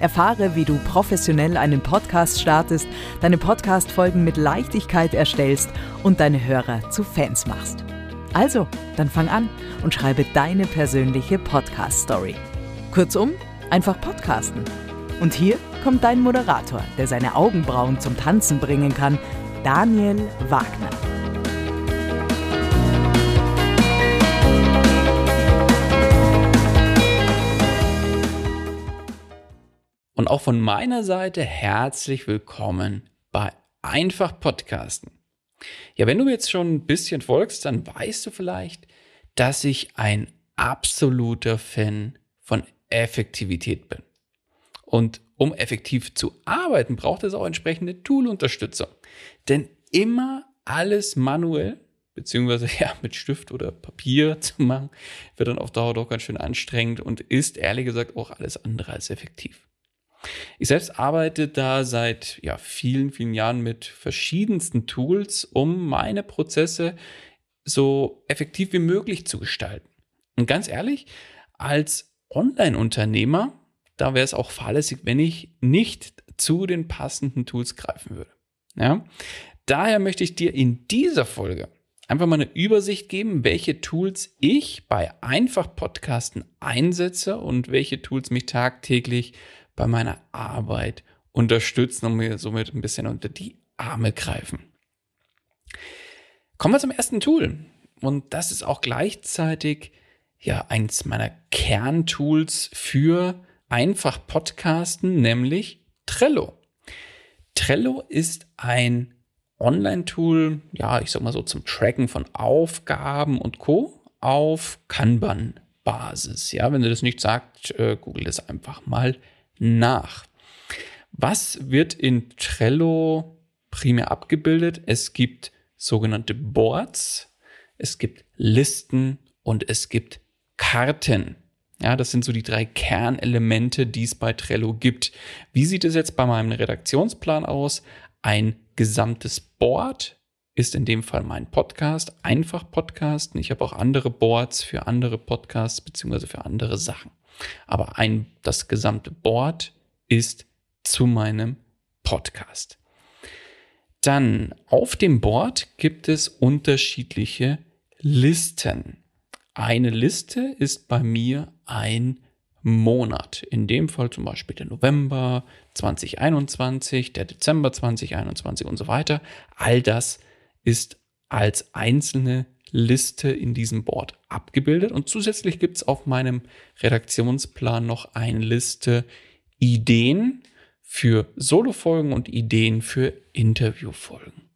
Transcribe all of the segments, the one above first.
Erfahre, wie du professionell einen Podcast startest, deine Podcast-Folgen mit Leichtigkeit erstellst und deine Hörer zu Fans machst. Also, dann fang an und schreibe deine persönliche Podcast-Story. Kurzum, einfach podcasten. Und hier kommt dein Moderator, der seine Augenbrauen zum Tanzen bringen kann, Daniel Wagner. Auch von meiner Seite herzlich willkommen bei Einfach Podcasten. Ja, wenn du mir jetzt schon ein bisschen folgst, dann weißt du vielleicht, dass ich ein absoluter Fan von Effektivität bin. Und um effektiv zu arbeiten, braucht es auch entsprechende Tool-Unterstützung. Denn immer alles manuell, beziehungsweise ja, mit Stift oder Papier zu machen, wird dann auf Dauer doch ganz schön anstrengend und ist ehrlich gesagt auch alles andere als effektiv. Ich selbst arbeite da seit ja, vielen, vielen Jahren mit verschiedensten Tools, um meine Prozesse so effektiv wie möglich zu gestalten. Und ganz ehrlich, als Online-Unternehmer, da wäre es auch fahrlässig, wenn ich nicht zu den passenden Tools greifen würde. Ja? Daher möchte ich dir in dieser Folge einfach mal eine Übersicht geben, welche Tools ich bei Einfach Podcasten einsetze und welche Tools mich tagtäglich bei meiner Arbeit unterstützen und mir somit ein bisschen unter die Arme greifen. Kommen wir zum ersten Tool. Und das ist auch gleichzeitig ja eins meiner Kerntools für einfach Podcasten, nämlich Trello. Trello ist ein Online-Tool, ja, ich sag mal so zum Tracken von Aufgaben und Co. auf Kanban-Basis. Ja, wenn du das nicht sagt, äh, google das einfach mal nach. Was wird in Trello primär abgebildet? Es gibt sogenannte Boards, es gibt Listen und es gibt Karten. Ja, das sind so die drei Kernelemente, die es bei Trello gibt. Wie sieht es jetzt bei meinem Redaktionsplan aus? Ein gesamtes Board ist in dem Fall mein Podcast, einfach Podcast. Ich habe auch andere Boards für andere Podcasts beziehungsweise für andere Sachen. Aber ein, das gesamte Board ist zu meinem Podcast. Dann auf dem Board gibt es unterschiedliche Listen. Eine Liste ist bei mir ein Monat. In dem Fall zum Beispiel der November 2021, der Dezember 2021 und so weiter. All das ist als einzelne Liste in diesem Board abgebildet. Und zusätzlich gibt es auf meinem Redaktionsplan noch eine Liste Ideen für Solofolgen und Ideen für Interviewfolgen.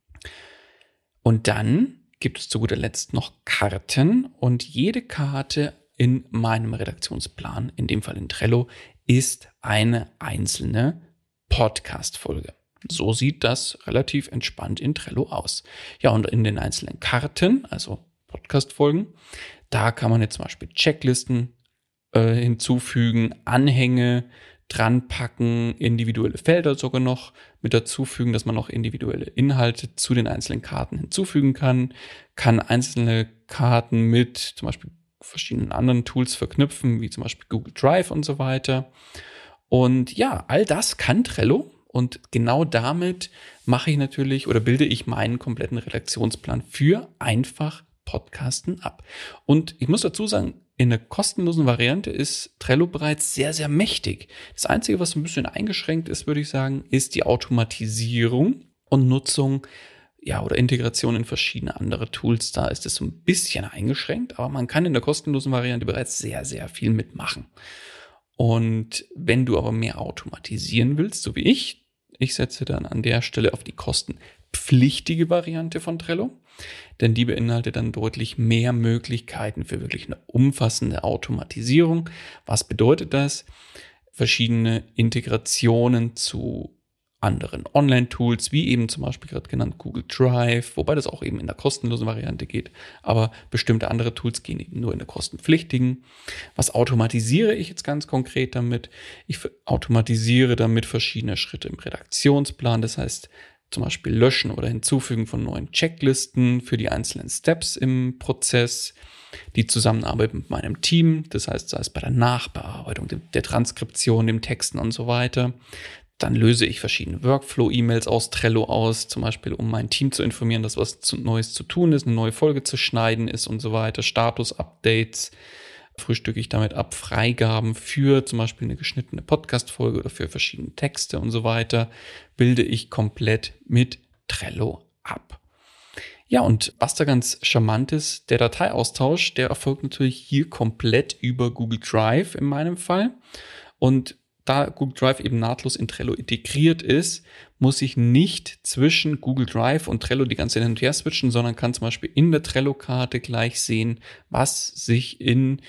Und dann gibt es zu guter Letzt noch Karten und jede Karte in meinem Redaktionsplan, in dem Fall in Trello, ist eine einzelne Podcast-Folge. So sieht das relativ entspannt in Trello aus. Ja, und in den einzelnen Karten, also Podcast-Folgen, da kann man jetzt zum Beispiel Checklisten äh, hinzufügen, Anhänge dran packen, individuelle Felder sogar noch mit dazufügen, dass man noch individuelle Inhalte zu den einzelnen Karten hinzufügen kann, kann einzelne Karten mit zum Beispiel verschiedenen anderen Tools verknüpfen, wie zum Beispiel Google Drive und so weiter. Und ja, all das kann Trello. Und genau damit mache ich natürlich oder bilde ich meinen kompletten Redaktionsplan für einfach Podcasten ab. Und ich muss dazu sagen, in der kostenlosen Variante ist Trello bereits sehr, sehr mächtig. Das Einzige, was ein bisschen eingeschränkt ist, würde ich sagen, ist die Automatisierung und Nutzung ja, oder Integration in verschiedene andere Tools. Da ist es so ein bisschen eingeschränkt, aber man kann in der kostenlosen Variante bereits sehr, sehr viel mitmachen. Und wenn du aber mehr automatisieren willst, so wie ich, ich setze dann an der Stelle auf die kostenpflichtige Variante von Trello, denn die beinhaltet dann deutlich mehr Möglichkeiten für wirklich eine umfassende Automatisierung. Was bedeutet das? Verschiedene Integrationen zu anderen Online-Tools, wie eben zum Beispiel gerade genannt Google Drive, wobei das auch eben in der kostenlosen Variante geht, aber bestimmte andere Tools gehen eben nur in der kostenpflichtigen. Was automatisiere ich jetzt ganz konkret damit? Ich automatisiere damit verschiedene Schritte im Redaktionsplan, das heißt zum Beispiel Löschen oder Hinzufügen von neuen Checklisten für die einzelnen Steps im Prozess, die Zusammenarbeit mit meinem Team, das heißt, sei es bei der Nachbearbeitung, der Transkription, dem Texten und so weiter, dann löse ich verschiedene Workflow-E-Mails aus Trello aus, zum Beispiel, um mein Team zu informieren, dass was Neues zu tun ist, eine neue Folge zu schneiden ist und so weiter. Status-Updates frühstücke ich damit ab, Freigaben für zum Beispiel eine geschnittene Podcast-Folge oder für verschiedene Texte und so weiter, bilde ich komplett mit Trello ab. Ja, und was da ganz charmant ist, der Dateiaustausch, der erfolgt natürlich hier komplett über Google Drive in meinem Fall. Und da Google Drive eben nahtlos in Trello integriert ist, muss ich nicht zwischen Google Drive und Trello die ganze Zeit hin und her switchen, sondern kann zum Beispiel in der Trello-Karte gleich sehen, was sich in,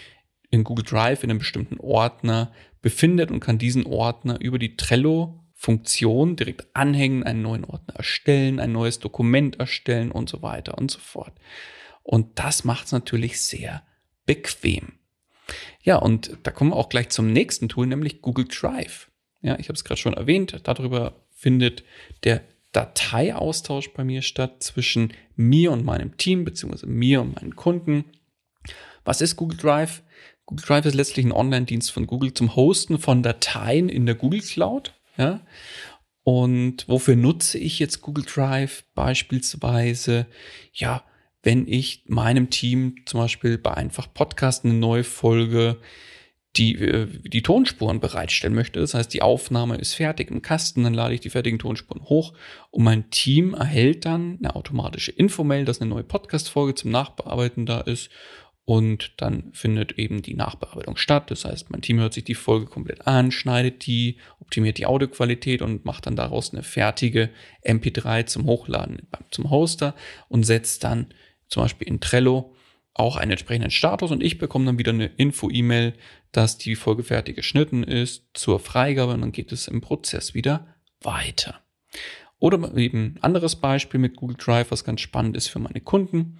in Google Drive in einem bestimmten Ordner befindet und kann diesen Ordner über die Trello-Funktion direkt anhängen, einen neuen Ordner erstellen, ein neues Dokument erstellen und so weiter und so fort. Und das macht es natürlich sehr bequem. Ja, und da kommen wir auch gleich zum nächsten Tool, nämlich Google Drive. Ja, ich habe es gerade schon erwähnt, darüber findet der Dateiaustausch bei mir statt zwischen mir und meinem Team, beziehungsweise mir und meinen Kunden. Was ist Google Drive? Google Drive ist letztlich ein Online-Dienst von Google zum Hosten von Dateien in der Google Cloud. Ja? Und wofür nutze ich jetzt Google Drive? Beispielsweise, ja, wenn ich meinem Team zum Beispiel bei einfach Podcast eine neue Folge die, äh, die Tonspuren bereitstellen möchte. Das heißt, die Aufnahme ist fertig im Kasten, dann lade ich die fertigen Tonspuren hoch und mein Team erhält dann eine automatische Infomail, dass eine neue Podcast-Folge zum Nachbearbeiten da ist und dann findet eben die Nachbearbeitung statt. Das heißt, mein Team hört sich die Folge komplett an, schneidet die, optimiert die Audioqualität und macht dann daraus eine fertige MP3 zum Hochladen zum Hoster und setzt dann zum Beispiel in Trello auch einen entsprechenden Status und ich bekomme dann wieder eine Info-E-Mail, dass die Folge fertig geschnitten ist zur Freigabe und dann geht es im Prozess wieder weiter. Oder eben anderes Beispiel mit Google Drive, was ganz spannend ist für meine Kunden.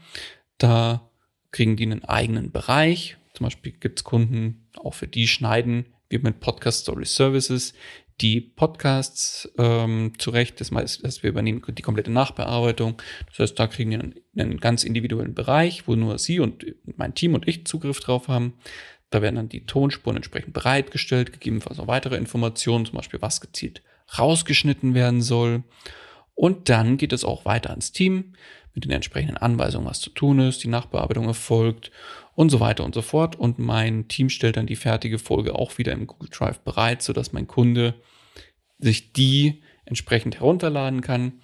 Da kriegen die einen eigenen Bereich. Zum Beispiel gibt es Kunden, auch für die schneiden wir mit Podcast Story Services die Podcasts ähm, zurecht. Das heißt, wir übernehmen die komplette Nachbearbeitung. Das heißt, da kriegen wir einen, einen ganz individuellen Bereich, wo nur Sie und mein Team und ich Zugriff drauf haben. Da werden dann die Tonspuren entsprechend bereitgestellt, gegebenenfalls auch weitere Informationen, zum Beispiel was gezielt rausgeschnitten werden soll. Und dann geht es auch weiter ans Team mit den entsprechenden Anweisungen, was zu tun ist, die Nachbearbeitung erfolgt und so weiter und so fort. Und mein Team stellt dann die fertige Folge auch wieder im Google Drive bereit, sodass mein Kunde sich die entsprechend herunterladen kann.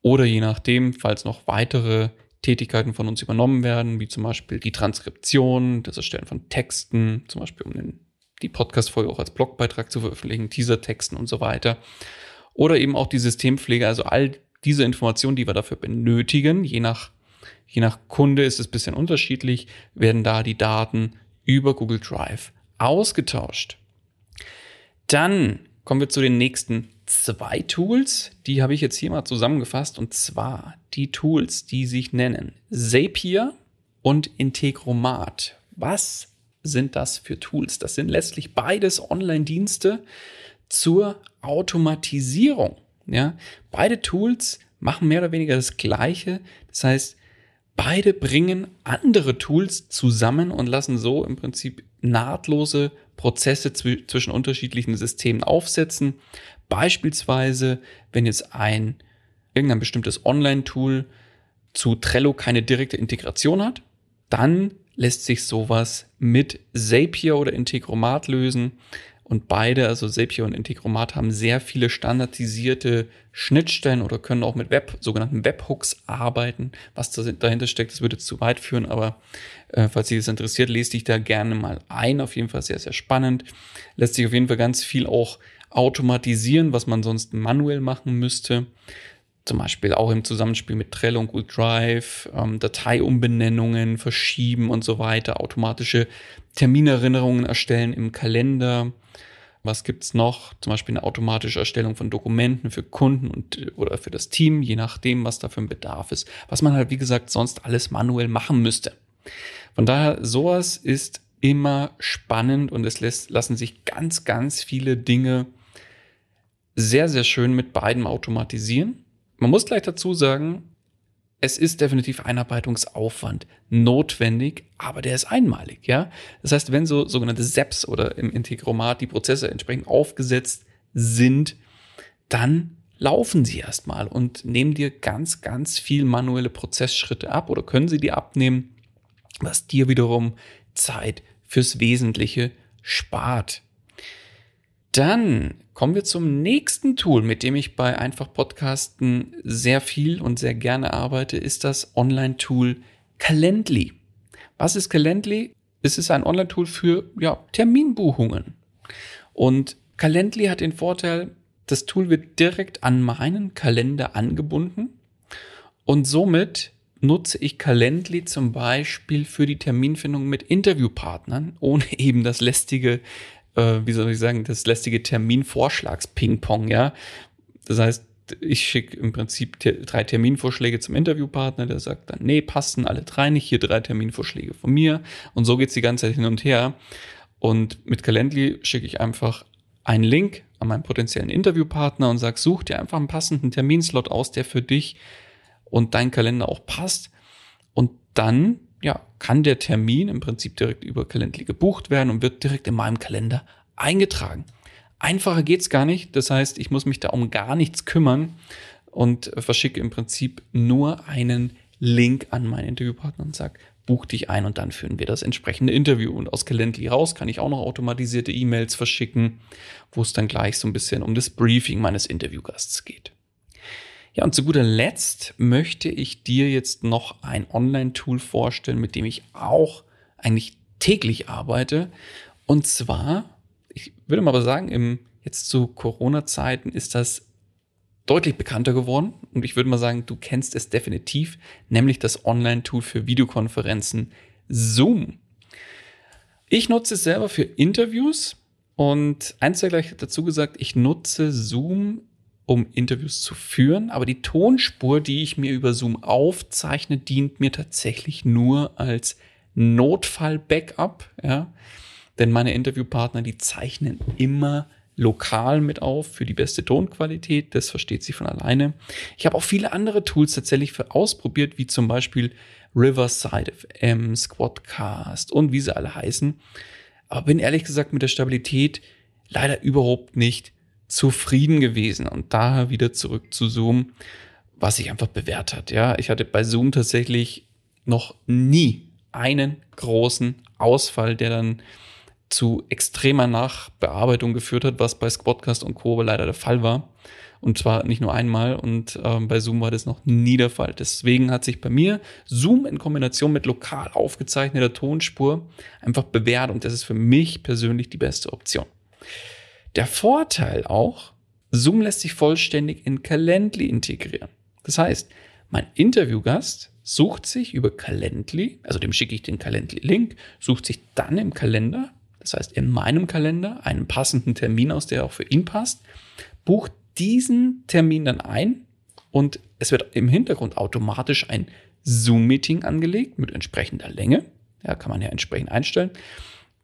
Oder je nachdem, falls noch weitere Tätigkeiten von uns übernommen werden, wie zum Beispiel die Transkription, das Erstellen von Texten, zum Beispiel um den, die Podcast-Folge auch als Blogbeitrag zu veröffentlichen, Teaser-Texten und so weiter. Oder eben auch die Systempflege, also all diese Informationen, die wir dafür benötigen, je nach Je nach Kunde ist es ein bisschen unterschiedlich, werden da die Daten über Google Drive ausgetauscht. Dann kommen wir zu den nächsten zwei Tools. Die habe ich jetzt hier mal zusammengefasst und zwar die Tools, die sich nennen Zapier und Integromat. Was sind das für Tools? Das sind letztlich beides Online-Dienste, zur Automatisierung. Ja, beide Tools machen mehr oder weniger das Gleiche. Das heißt, beide bringen andere Tools zusammen und lassen so im Prinzip nahtlose Prozesse zwischen unterschiedlichen Systemen aufsetzen. Beispielsweise, wenn jetzt ein irgendein bestimmtes Online-Tool zu Trello keine direkte Integration hat, dann lässt sich sowas mit Zapier oder Integromat lösen. Und beide, also Zapier und Integromat, haben sehr viele standardisierte Schnittstellen oder können auch mit Web, sogenannten Webhooks arbeiten. Was dahinter steckt, das würde zu weit führen, aber äh, falls Sie das interessiert, lese dich da gerne mal ein. Auf jeden Fall sehr, sehr spannend. Lässt sich auf jeden Fall ganz viel auch automatisieren, was man sonst manuell machen müsste zum Beispiel auch im Zusammenspiel mit Trello und Google Drive, ähm, Dateiumbenennungen verschieben und so weiter, automatische Terminerinnerungen erstellen im Kalender. Was gibt's noch? Zum Beispiel eine automatische Erstellung von Dokumenten für Kunden und oder für das Team, je nachdem, was da für ein Bedarf ist. Was man halt, wie gesagt, sonst alles manuell machen müsste. Von daher, sowas ist immer spannend und es lässt, lassen sich ganz, ganz viele Dinge sehr, sehr schön mit beiden automatisieren. Man muss gleich dazu sagen, es ist definitiv Einarbeitungsaufwand notwendig, aber der ist einmalig, ja. Das heißt, wenn so sogenannte SEPs oder im Integromat die Prozesse entsprechend aufgesetzt sind, dann laufen sie erstmal und nehmen dir ganz, ganz viel manuelle Prozessschritte ab oder können sie dir abnehmen, was dir wiederum Zeit fürs Wesentliche spart. Dann kommen wir zum nächsten Tool, mit dem ich bei Einfach Podcasten sehr viel und sehr gerne arbeite, ist das Online-Tool Calendly. Was ist Calendly? Es ist ein Online-Tool für ja, Terminbuchungen. Und Calendly hat den Vorteil, das Tool wird direkt an meinen Kalender angebunden und somit nutze ich Calendly zum Beispiel für die Terminfindung mit Interviewpartnern, ohne eben das lästige äh, wie soll ich sagen, das lästige Terminvorschlags-Ping-Pong, ja. Das heißt, ich schicke im Prinzip drei Terminvorschläge zum Interviewpartner, der sagt dann, nee, passen alle drei nicht, hier drei Terminvorschläge von mir. Und so geht's die ganze Zeit hin und her. Und mit Calendly schicke ich einfach einen Link an meinen potenziellen Interviewpartner und sage, such dir einfach einen passenden Terminslot aus, der für dich und dein Kalender auch passt. Und dann ja, kann der Termin im Prinzip direkt über Calendly gebucht werden und wird direkt in meinem Kalender eingetragen. Einfacher geht's gar nicht. Das heißt, ich muss mich da um gar nichts kümmern und verschicke im Prinzip nur einen Link an meinen Interviewpartner und sage, buch dich ein und dann führen wir das entsprechende Interview. Und aus Calendly raus kann ich auch noch automatisierte E-Mails verschicken, wo es dann gleich so ein bisschen um das Briefing meines Interviewgasts geht. Ja, und zu guter Letzt möchte ich dir jetzt noch ein Online-Tool vorstellen, mit dem ich auch eigentlich täglich arbeite. Und zwar, ich würde mal sagen, im, jetzt zu Corona-Zeiten ist das deutlich bekannter geworden. Und ich würde mal sagen, du kennst es definitiv, nämlich das Online-Tool für Videokonferenzen Zoom. Ich nutze es selber für Interviews und eins gleich dazu gesagt, ich nutze Zoom um Interviews zu führen, aber die Tonspur, die ich mir über Zoom aufzeichne, dient mir tatsächlich nur als Notfall-Backup, ja. Denn meine Interviewpartner, die zeichnen immer lokal mit auf für die beste Tonqualität. Das versteht sie von alleine. Ich habe auch viele andere Tools tatsächlich für ausprobiert, wie zum Beispiel Riverside FM, Squadcast und wie sie alle heißen. Aber bin ehrlich gesagt mit der Stabilität leider überhaupt nicht zufrieden gewesen und daher wieder zurück zu Zoom, was sich einfach bewährt hat. Ja, ich hatte bei Zoom tatsächlich noch nie einen großen Ausfall, der dann zu extremer Nachbearbeitung geführt hat, was bei Squadcast und Co. leider der Fall war. Und zwar nicht nur einmal und ähm, bei Zoom war das noch nie der Fall. Deswegen hat sich bei mir Zoom in Kombination mit lokal aufgezeichneter Tonspur einfach bewährt und das ist für mich persönlich die beste Option. Der Vorteil auch, Zoom lässt sich vollständig in Calendly integrieren. Das heißt, mein Interviewgast sucht sich über Calendly, also dem schicke ich den Calendly-Link, sucht sich dann im Kalender, das heißt in meinem Kalender, einen passenden Termin aus, der auch für ihn passt, bucht diesen Termin dann ein und es wird im Hintergrund automatisch ein Zoom-Meeting angelegt mit entsprechender Länge. Ja, kann man ja entsprechend einstellen.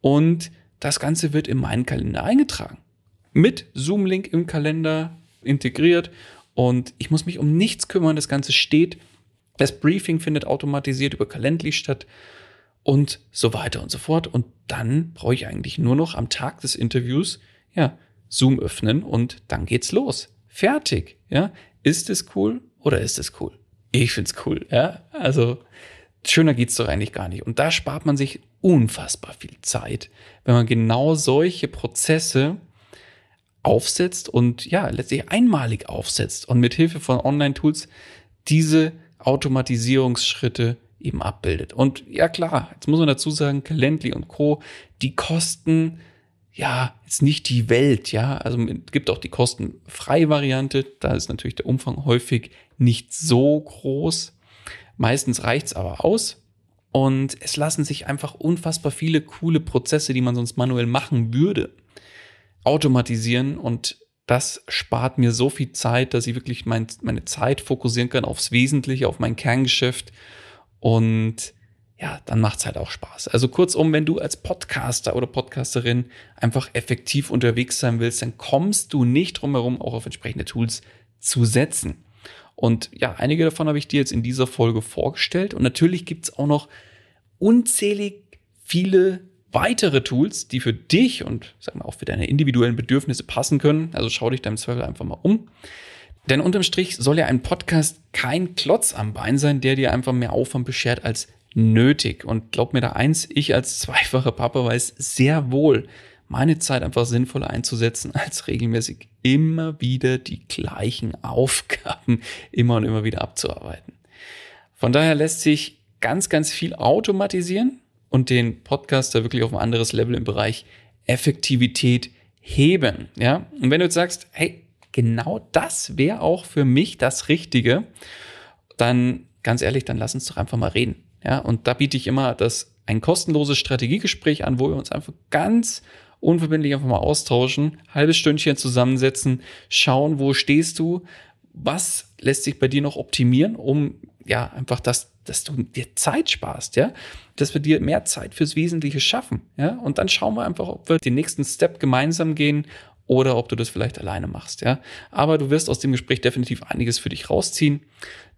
Und das Ganze wird in meinen Kalender eingetragen. Mit Zoom-Link im Kalender integriert und ich muss mich um nichts kümmern. Das Ganze steht. Das Briefing findet automatisiert über Calendly statt und so weiter und so fort. Und dann brauche ich eigentlich nur noch am Tag des Interviews, ja, Zoom öffnen und dann geht's los. Fertig, ja. Ist es cool oder ist es cool? Ich find's cool, ja. Also, schöner geht's doch eigentlich gar nicht. Und da spart man sich unfassbar viel Zeit, wenn man genau solche Prozesse aufsetzt und ja, letztlich einmalig aufsetzt und mit Hilfe von Online-Tools diese Automatisierungsschritte eben abbildet. Und ja klar, jetzt muss man dazu sagen, Calendly und Co., die kosten ja jetzt nicht die Welt, ja. Also es gibt auch die kostenfreie Variante, da ist natürlich der Umfang häufig nicht so groß. Meistens reicht's aber aus. Und es lassen sich einfach unfassbar viele coole Prozesse, die man sonst manuell machen würde, automatisieren und das spart mir so viel Zeit, dass ich wirklich mein, meine Zeit fokussieren kann aufs Wesentliche, auf mein Kerngeschäft und ja, dann macht's halt auch Spaß. Also kurzum, wenn du als Podcaster oder Podcasterin einfach effektiv unterwegs sein willst, dann kommst du nicht drum herum, auch auf entsprechende Tools zu setzen. Und ja, einige davon habe ich dir jetzt in dieser Folge vorgestellt. Und natürlich gibt's auch noch unzählig viele weitere Tools, die für dich und sagen wir auch für deine individuellen Bedürfnisse passen können. Also schau dich da im Zweifel einfach mal um. Denn unterm Strich soll ja ein Podcast kein Klotz am Bein sein, der dir einfach mehr Aufwand beschert als nötig. Und glaub mir da eins, ich als zweifacher Papa weiß sehr wohl, meine Zeit einfach sinnvoller einzusetzen, als regelmäßig immer wieder die gleichen Aufgaben immer und immer wieder abzuarbeiten. Von daher lässt sich ganz, ganz viel automatisieren und den Podcaster wirklich auf ein anderes Level im Bereich Effektivität heben. Ja, und wenn du jetzt sagst, hey, genau das wäre auch für mich das Richtige, dann ganz ehrlich, dann lass uns doch einfach mal reden. Ja, und da biete ich immer das ein kostenloses Strategiegespräch an, wo wir uns einfach ganz unverbindlich einfach mal austauschen, halbes Stündchen zusammensetzen, schauen, wo stehst du, was lässt sich bei dir noch optimieren, um ja einfach das dass du dir Zeit sparst, ja, dass wir dir mehr Zeit fürs Wesentliche schaffen, ja, und dann schauen wir einfach, ob wir den nächsten Step gemeinsam gehen oder ob du das vielleicht alleine machst, ja. Aber du wirst aus dem Gespräch definitiv einiges für dich rausziehen.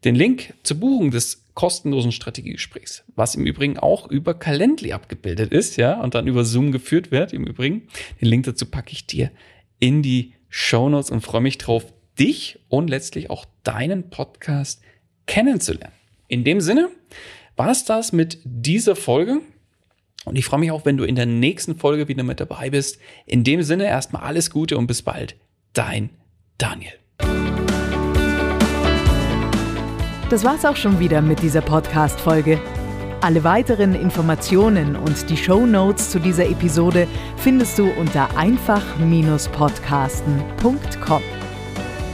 Den Link zur Buchung des kostenlosen Strategiegesprächs, was im Übrigen auch über Calendly abgebildet ist, ja, und dann über Zoom geführt wird, im Übrigen. Den Link dazu packe ich dir in die Show Notes und freue mich drauf, dich und letztlich auch deinen Podcast kennenzulernen. In dem Sinne war es das mit dieser Folge. Und ich freue mich auch, wenn du in der nächsten Folge wieder mit dabei bist. In dem Sinne erstmal alles Gute und bis bald. Dein Daniel. Das war's auch schon wieder mit dieser Podcast-Folge. Alle weiteren Informationen und die Show Notes zu dieser Episode findest du unter einfach-podcasten.com.